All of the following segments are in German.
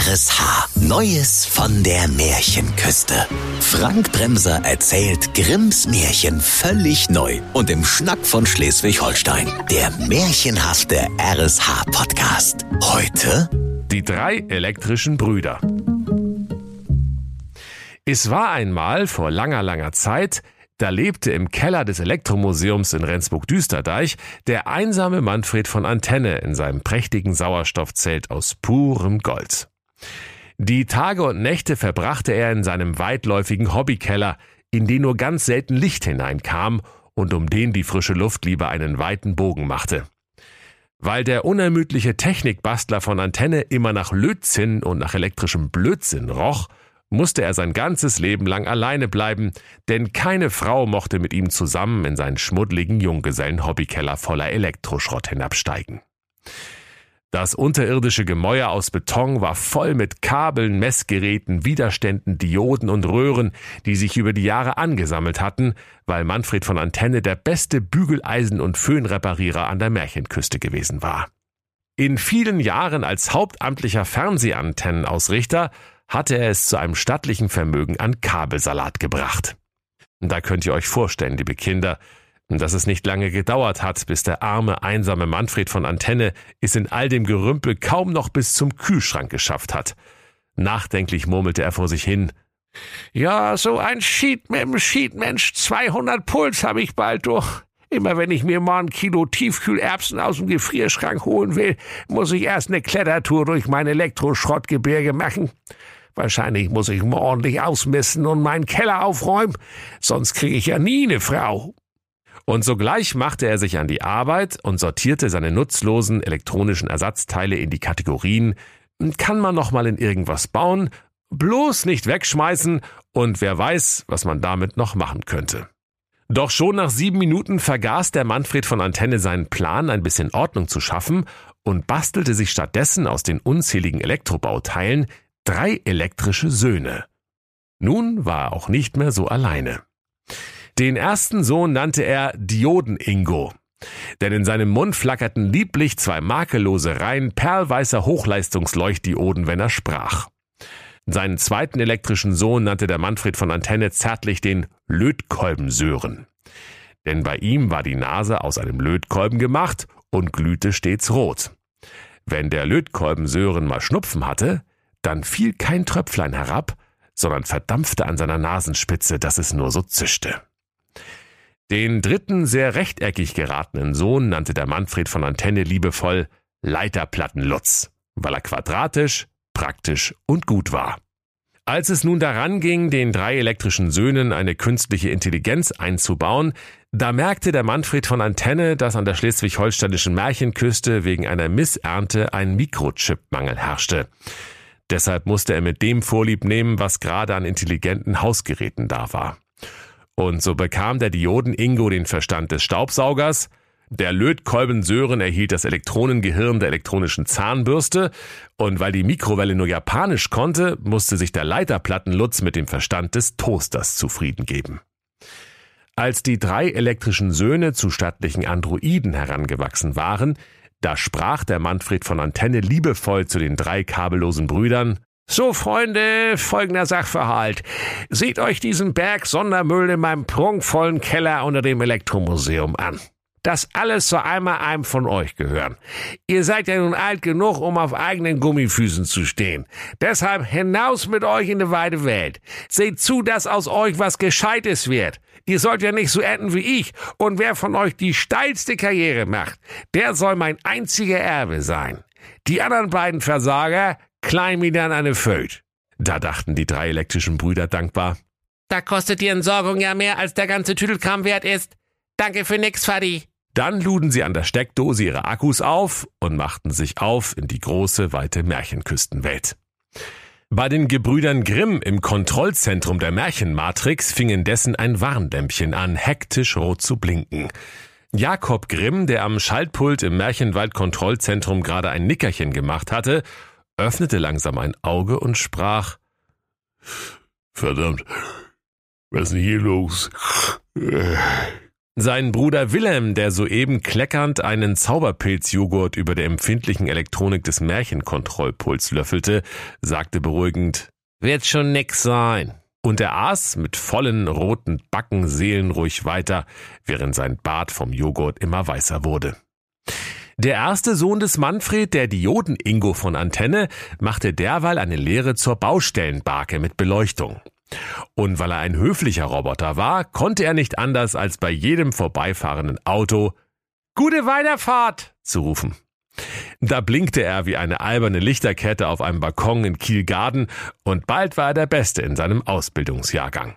RSH. Neues von der Märchenküste. Frank Bremser erzählt Grimms Märchen völlig neu und im Schnack von Schleswig-Holstein. Der märchenhafte RSH-Podcast. Heute Die drei elektrischen Brüder. Es war einmal vor langer, langer Zeit, da lebte im Keller des Elektromuseums in Rendsburg-Düsterdeich der einsame Manfred von Antenne in seinem prächtigen Sauerstoffzelt aus purem Gold. Die Tage und Nächte verbrachte er in seinem weitläufigen Hobbykeller, in den nur ganz selten Licht hineinkam und um den die frische Luft lieber einen weiten Bogen machte. Weil der unermüdliche Technikbastler von Antenne immer nach Lötzinn und nach elektrischem Blödsinn roch, musste er sein ganzes Leben lang alleine bleiben, denn keine Frau mochte mit ihm zusammen in seinen schmuddligen Junggesellen-Hobbykeller voller Elektroschrott hinabsteigen. Das unterirdische Gemäuer aus Beton war voll mit Kabeln, Messgeräten, Widerständen, Dioden und Röhren, die sich über die Jahre angesammelt hatten, weil Manfred von Antenne der beste Bügeleisen- und Föhnreparierer an der Märchenküste gewesen war. In vielen Jahren als hauptamtlicher Fernsehantennenausrichter hatte er es zu einem stattlichen Vermögen an Kabelsalat gebracht. Da könnt ihr euch vorstellen, liebe Kinder, dass es nicht lange gedauert hat, bis der arme, einsame Manfred von Antenne es in all dem Gerümpel kaum noch bis zum Kühlschrank geschafft hat. Nachdenklich murmelte er vor sich hin. Ja, so ein Schied mit dem Schiedmensch, 200 Puls habe ich bald durch. Immer wenn ich mir mal ein Kilo Tiefkühlerbsen aus dem Gefrierschrank holen will, muss ich erst eine Klettertour durch mein Elektroschrottgebirge machen. Wahrscheinlich muss ich mal ordentlich ausmessen und meinen Keller aufräumen, sonst kriege ich ja nie eine Frau. Und sogleich machte er sich an die Arbeit und sortierte seine nutzlosen elektronischen Ersatzteile in die Kategorien kann man noch mal in irgendwas bauen, bloß nicht wegschmeißen und wer weiß, was man damit noch machen könnte. Doch schon nach sieben Minuten vergaß der Manfred von Antenne seinen Plan, ein bisschen Ordnung zu schaffen und bastelte sich stattdessen aus den unzähligen Elektrobauteilen drei elektrische Söhne. Nun war er auch nicht mehr so alleine. Den ersten Sohn nannte er Dioden-Ingo. Denn in seinem Mund flackerten lieblich zwei makellose Reihen perlweißer Hochleistungsleuchtdioden, wenn er sprach. Seinen zweiten elektrischen Sohn nannte der Manfred von Antenne zärtlich den Lötkolbensören. Denn bei ihm war die Nase aus einem Lötkolben gemacht und glühte stets rot. Wenn der Lötkolbensören mal Schnupfen hatte, dann fiel kein Tröpflein herab, sondern verdampfte an seiner Nasenspitze, dass es nur so zischte. Den dritten, sehr rechteckig geratenen Sohn nannte der Manfred von Antenne liebevoll Leiterplattenlutz, weil er quadratisch, praktisch und gut war. Als es nun daran ging, den drei elektrischen Söhnen eine künstliche Intelligenz einzubauen, da merkte der Manfred von Antenne, dass an der schleswig-holsteinischen Märchenküste wegen einer Missernte ein Mikrochipmangel herrschte. Deshalb musste er mit dem Vorlieb nehmen, was gerade an intelligenten Hausgeräten da war. Und so bekam der Dioden Ingo den Verstand des Staubsaugers, der Lötkolben Sören erhielt das Elektronengehirn der elektronischen Zahnbürste und weil die Mikrowelle nur Japanisch konnte, musste sich der Leiterplattenlutz mit dem Verstand des Toasters zufrieden geben. Als die drei elektrischen Söhne zu stattlichen Androiden herangewachsen waren, da sprach der Manfred von Antenne liebevoll zu den drei kabellosen Brüdern so, Freunde, folgender Sachverhalt. Seht euch diesen Berg Sondermüll in meinem prunkvollen Keller unter dem Elektromuseum an. Das alles soll einmal einem von euch gehören. Ihr seid ja nun alt genug, um auf eigenen Gummifüßen zu stehen. Deshalb hinaus mit euch in die weite Welt. Seht zu, dass aus euch was Gescheites wird. Ihr sollt ja nicht so enden wie ich. Und wer von euch die steilste Karriere macht, der soll mein einziger Erbe sein. Die anderen beiden Versager klein wie dann eine Föt. Da dachten die drei elektrischen Brüder dankbar. Da kostet die Entsorgung ja mehr, als der ganze Tüdelkram wert ist. Danke für nix, Fadi. Dann luden sie an der Steckdose ihre Akkus auf und machten sich auf in die große, weite Märchenküstenwelt. Bei den Gebrüdern Grimm im Kontrollzentrum der Märchenmatrix fing indessen ein Warndämpchen an, hektisch rot zu blinken. Jakob Grimm, der am Schaltpult im Märchenwald-Kontrollzentrum gerade ein Nickerchen gemacht hatte, öffnete langsam ein Auge und sprach Verdammt, was ist denn hier los? Sein Bruder Wilhelm, der soeben kleckernd einen Zauberpilzjoghurt über der empfindlichen Elektronik des Märchenkontrollpuls löffelte, sagte beruhigend, Wird schon nix sein. Und er aß mit vollen roten Backen seelenruhig weiter, während sein Bart vom Joghurt immer weißer wurde. Der erste Sohn des Manfred, der Dioden-Ingo von Antenne, machte derweil eine Lehre zur Baustellenbarke mit Beleuchtung. Und weil er ein höflicher Roboter war, konnte er nicht anders als bei jedem vorbeifahrenden Auto Gute Weiterfahrt zu rufen. Da blinkte er wie eine alberne Lichterkette auf einem Balkon in Kielgarden und bald war er der Beste in seinem Ausbildungsjahrgang.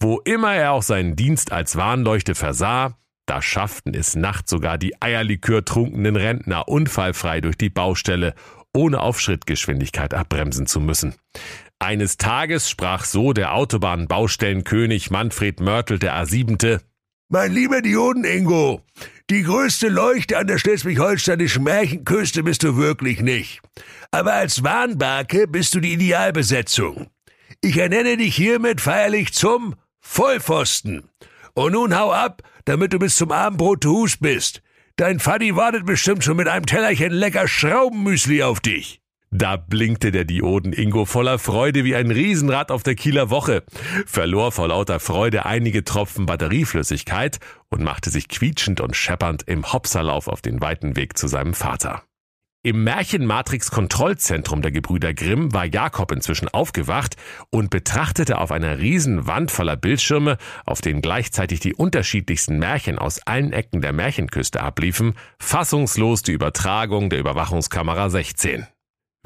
Wo immer er auch seinen Dienst als Warnleuchte versah, da schafften es nachts sogar die Eierlikör trunkenen Rentner unfallfrei durch die Baustelle, ohne auf Schrittgeschwindigkeit abbremsen zu müssen. Eines Tages sprach so der Autobahnbaustellenkönig Manfred Mörtel der A7. Mein lieber Dioden-Ingo, die größte Leuchte an der schleswig-holsteinischen Märchenküste bist du wirklich nicht. Aber als Warnbarke bist du die Idealbesetzung. Ich ernenne dich hiermit feierlich zum Vollpfosten. Und nun hau ab, damit du bis zum Abendbrot zu Hus bist. Dein Faddy wartet bestimmt schon mit einem Tellerchen lecker Schraubenmüsli auf dich. Da blinkte der Dioden-Ingo voller Freude wie ein Riesenrad auf der Kieler Woche, verlor vor lauter Freude einige Tropfen Batterieflüssigkeit und machte sich quietschend und scheppernd im Hopserlauf auf den weiten Weg zu seinem Vater. Im Märchenmatrix-Kontrollzentrum der Gebrüder Grimm war Jakob inzwischen aufgewacht und betrachtete auf einer riesen Wand voller Bildschirme, auf denen gleichzeitig die unterschiedlichsten Märchen aus allen Ecken der Märchenküste abliefen, fassungslos die Übertragung der Überwachungskamera 16.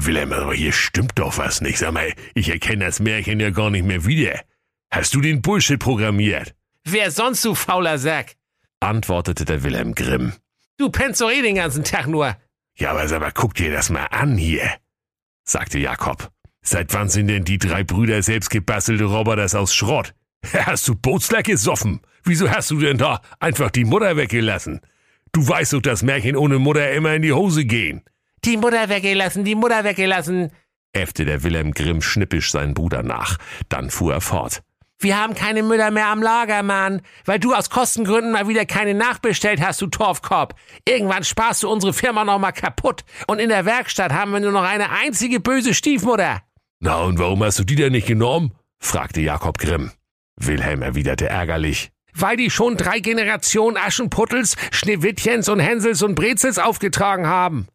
Wilhelm, aber hier stimmt doch was nicht. Sag mal, ich erkenne das Märchen ja gar nicht mehr wieder. Hast du den Bullshit programmiert? Wer sonst, du fauler Sack? antwortete der Wilhelm Grimm. Du pennst doch eh den ganzen Tag nur. Ja, aber sag mal, guck dir das mal an hier, sagte Jakob. Seit wann sind denn die drei Brüder selbstgebastelte Roboters aus Schrott? Hast du Bootsleck gesoffen? Wieso hast du denn da einfach die Mutter weggelassen? Du weißt doch, dass Märchen ohne Mutter immer in die Hose gehen. Die Mutter weggelassen, die Mutter weggelassen, äffte der Wilhelm Grimm schnippisch seinen Bruder nach. Dann fuhr er fort. Wir haben keine Mütter mehr am Lager, Mann, weil du aus Kostengründen mal wieder keine nachbestellt hast, du Torfkorb. Irgendwann sparst du unsere Firma noch mal kaputt und in der Werkstatt haben wir nur noch eine einzige böse Stiefmutter. Na und warum hast du die denn nicht genommen? fragte Jakob Grimm. Wilhelm erwiderte ärgerlich. Weil die schon drei Generationen Aschenputtels, Schneewittchens und Hänsels und Brezels aufgetragen haben.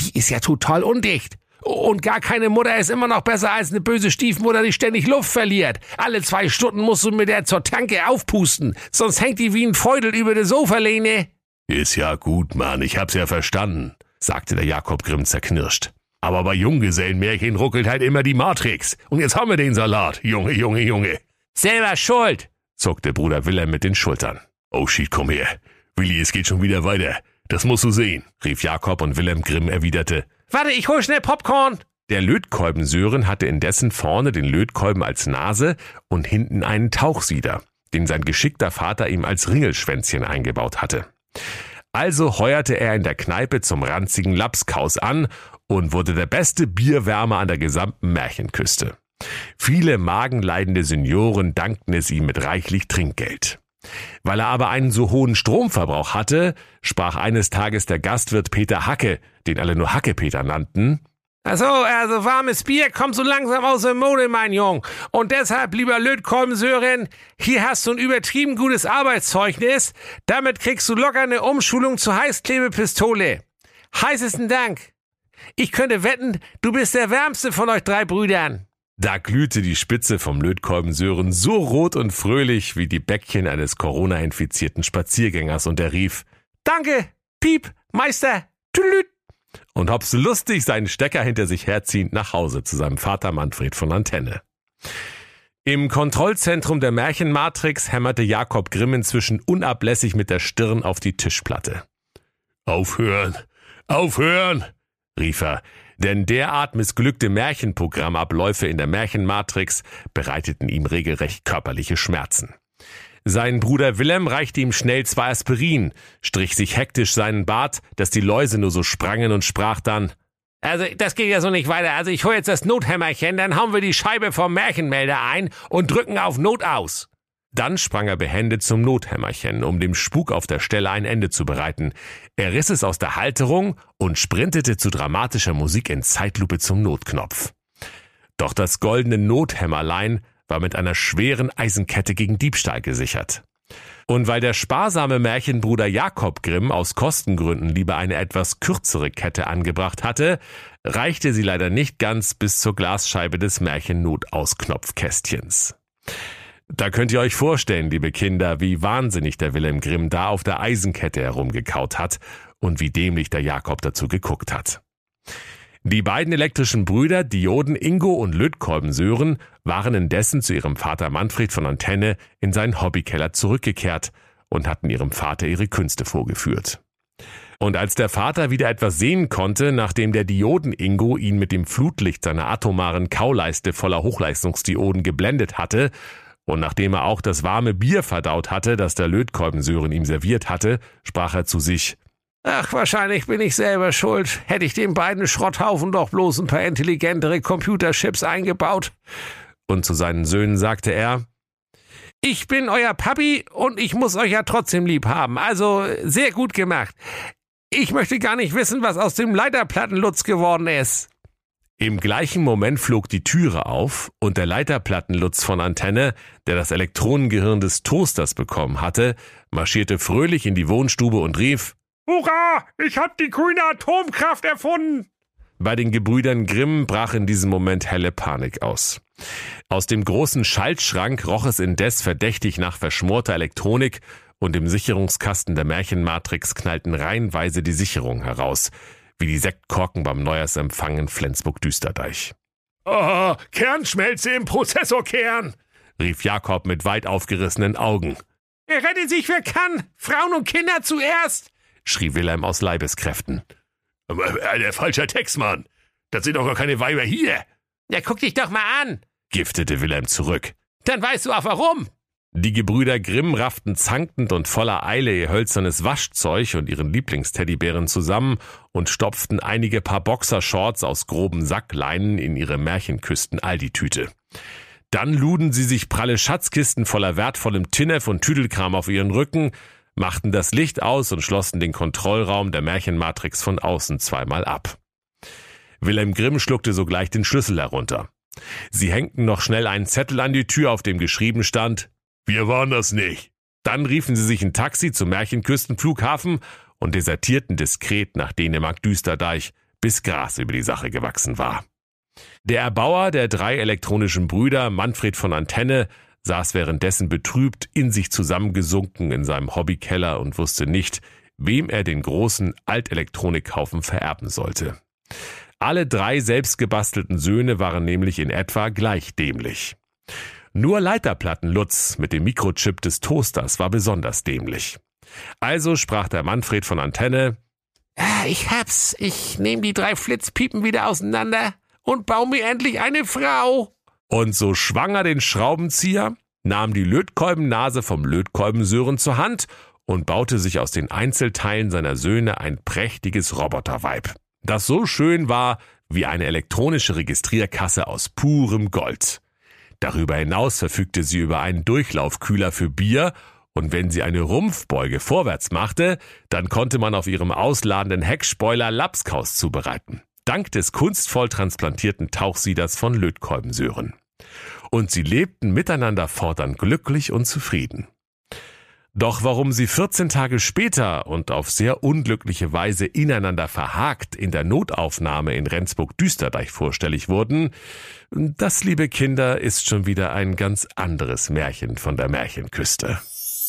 Die ist ja total undicht. Und gar keine Mutter ist immer noch besser als eine böse Stiefmutter, die ständig Luft verliert. Alle zwei Stunden musst du mit der zur Tanke aufpusten, sonst hängt die wie ein Feudel über der Sofalehne. Ist ja gut, Mann, ich hab's ja verstanden, sagte der Jakob Grimm zerknirscht. Aber bei Junggesellenmärchen ruckelt halt immer die Matrix. Und jetzt haben wir den Salat, Junge, Junge, Junge. Selber schuld, zuckte Bruder Wilhelm mit den Schultern. Oh shit, komm her. Willi, es geht schon wieder weiter. Das musst du sehen, rief Jakob und Wilhelm Grimm erwiderte. Warte, ich hol schnell Popcorn. Der Lötkolben Sören hatte indessen vorne den Lötkolben als Nase und hinten einen Tauchsieder, den sein geschickter Vater ihm als Ringelschwänzchen eingebaut hatte. Also heuerte er in der Kneipe zum ranzigen Lapskaus an und wurde der beste Bierwärmer an der gesamten Märchenküste. Viele magenleidende Senioren dankten es ihm mit reichlich Trinkgeld. Weil er aber einen so hohen Stromverbrauch hatte, sprach eines Tages der Gastwirt Peter Hacke, den alle nur Hacke-Peter nannten, Ach so, also warmes Bier kommt so langsam aus der Mode, mein Jung. Und deshalb, lieber Lötkolben-Sören, hier hast du ein übertrieben gutes Arbeitszeugnis. Damit kriegst du locker eine Umschulung zur Heißklebepistole. Heißesten Dank. Ich könnte wetten, du bist der wärmste von euch drei Brüdern. Da glühte die Spitze vom Lötkolben Sören so rot und fröhlich wie die Bäckchen eines Corona-infizierten Spaziergängers und er rief, Danke, Piep, Meister, tülüt und hops lustig seinen Stecker hinter sich herziehend nach Hause zu seinem Vater Manfred von Antenne. Im Kontrollzentrum der Märchenmatrix hämmerte Jakob Grimm inzwischen unablässig mit der Stirn auf die Tischplatte. Aufhören! Aufhören! rief er, denn derart missglückte Märchenprogrammabläufe in der Märchenmatrix bereiteten ihm regelrecht körperliche Schmerzen. Sein Bruder Willem reichte ihm schnell zwei Aspirin, strich sich hektisch seinen Bart, dass die Läuse nur so sprangen und sprach dann Also, das geht ja so nicht weiter. Also, ich hol jetzt das Nothämmerchen, dann hauen wir die Scheibe vom Märchenmelder ein und drücken auf Not aus. Dann sprang er behende zum Nothämmerchen, um dem Spuk auf der Stelle ein Ende zu bereiten. Er riss es aus der Halterung und sprintete zu dramatischer Musik in Zeitlupe zum Notknopf. Doch das goldene Nothämmerlein war mit einer schweren Eisenkette gegen Diebstahl gesichert. Und weil der sparsame Märchenbruder Jakob Grimm aus Kostengründen lieber eine etwas kürzere Kette angebracht hatte, reichte sie leider nicht ganz bis zur Glasscheibe des Märchennotausknopfkästchens. Da könnt ihr euch vorstellen, liebe Kinder, wie wahnsinnig der Wilhelm Grimm da auf der Eisenkette herumgekaut hat und wie dämlich der Jakob dazu geguckt hat. Die beiden elektrischen Brüder Dioden Ingo und Lötkolben Sören waren indessen zu ihrem Vater Manfred von Antenne in seinen Hobbykeller zurückgekehrt und hatten ihrem Vater ihre Künste vorgeführt. Und als der Vater wieder etwas sehen konnte, nachdem der Dioden-Ingo ihn mit dem Flutlicht seiner atomaren Kauleiste voller Hochleistungsdioden geblendet hatte, und nachdem er auch das warme Bier verdaut hatte, das der Lötkolbensören ihm serviert hatte, sprach er zu sich, Ach, wahrscheinlich bin ich selber schuld. Hätte ich den beiden Schrotthaufen doch bloß ein paar intelligentere Computerchips eingebaut. Und zu seinen Söhnen sagte er, ich bin euer Papi und ich muss euch ja trotzdem lieb haben. Also sehr gut gemacht. Ich möchte gar nicht wissen, was aus dem Leiterplattenlutz geworden ist. Im gleichen Moment flog die Türe auf und der Leiterplattenlutz von Antenne, der das Elektronengehirn des Toasters bekommen hatte, marschierte fröhlich in die Wohnstube und rief Hurra! Ich hab die grüne Atomkraft erfunden! Bei den Gebrüdern Grimm brach in diesem Moment helle Panik aus. Aus dem großen Schaltschrank roch es indes verdächtig nach verschmorter Elektronik und im Sicherungskasten der Märchenmatrix knallten reihenweise die Sicherungen heraus wie die Sektkorken beim Neujahrsempfang in Flensburg-Düsterdeich. Oh, Kernschmelze im Prozessorkern, rief Jakob mit weit aufgerissenen Augen. Er rettet sich, wer kann. Frauen und Kinder zuerst, schrie Wilhelm aus Leibeskräften. Aber äh, der falscher Textmann. Das sind doch gar keine Weiber hier. Ja, guck dich doch mal an, giftete Wilhelm zurück. Dann weißt du auch warum. Die Gebrüder Grimm rafften zankend und voller Eile ihr hölzernes Waschzeug und ihren Lieblingsteddybären zusammen und stopften einige Paar Boxershorts aus groben Sackleinen in ihre Märchenküsten-Aldi-Tüte. Dann luden sie sich pralle Schatzkisten voller wertvollem Tinnef und Tüdelkram auf ihren Rücken, machten das Licht aus und schlossen den Kontrollraum der Märchenmatrix von außen zweimal ab. Wilhelm Grimm schluckte sogleich den Schlüssel herunter. Sie hängten noch schnell einen Zettel an die Tür, auf dem geschrieben stand wir waren das nicht. Dann riefen sie sich ein Taxi zum Märchenküstenflughafen und desertierten diskret nach Dänemark-Düsterdeich, bis Gras über die Sache gewachsen war. Der Erbauer der drei elektronischen Brüder, Manfred von Antenne, saß währenddessen betrübt in sich zusammengesunken in seinem Hobbykeller und wusste nicht, wem er den großen Altelektronikhaufen vererben sollte. Alle drei selbstgebastelten Söhne waren nämlich in etwa gleich dämlich. Nur Leiterplattenlutz mit dem Mikrochip des Toasters war besonders dämlich. Also sprach der Manfred von Antenne, ah, ich hab's, ich nehm die drei Flitzpiepen wieder auseinander und baue mir endlich eine Frau. Und so schwang er den Schraubenzieher, nahm die Lötkolbennase vom Lötkolbensören zur Hand und baute sich aus den Einzelteilen seiner Söhne ein prächtiges Roboterweib, das so schön war wie eine elektronische Registrierkasse aus purem Gold. Darüber hinaus verfügte sie über einen Durchlaufkühler für Bier und wenn sie eine Rumpfbeuge vorwärts machte, dann konnte man auf ihrem ausladenden Heckspoiler Lapskaus zubereiten. Dank des kunstvoll transplantierten Tauchsieders von Lötkolbensöhren. Und sie lebten miteinander fortan glücklich und zufrieden. Doch warum sie 14 Tage später und auf sehr unglückliche Weise ineinander verhakt in der Notaufnahme in Rendsburg-Düsterdeich vorstellig wurden, das, liebe Kinder, ist schon wieder ein ganz anderes Märchen von der Märchenküste.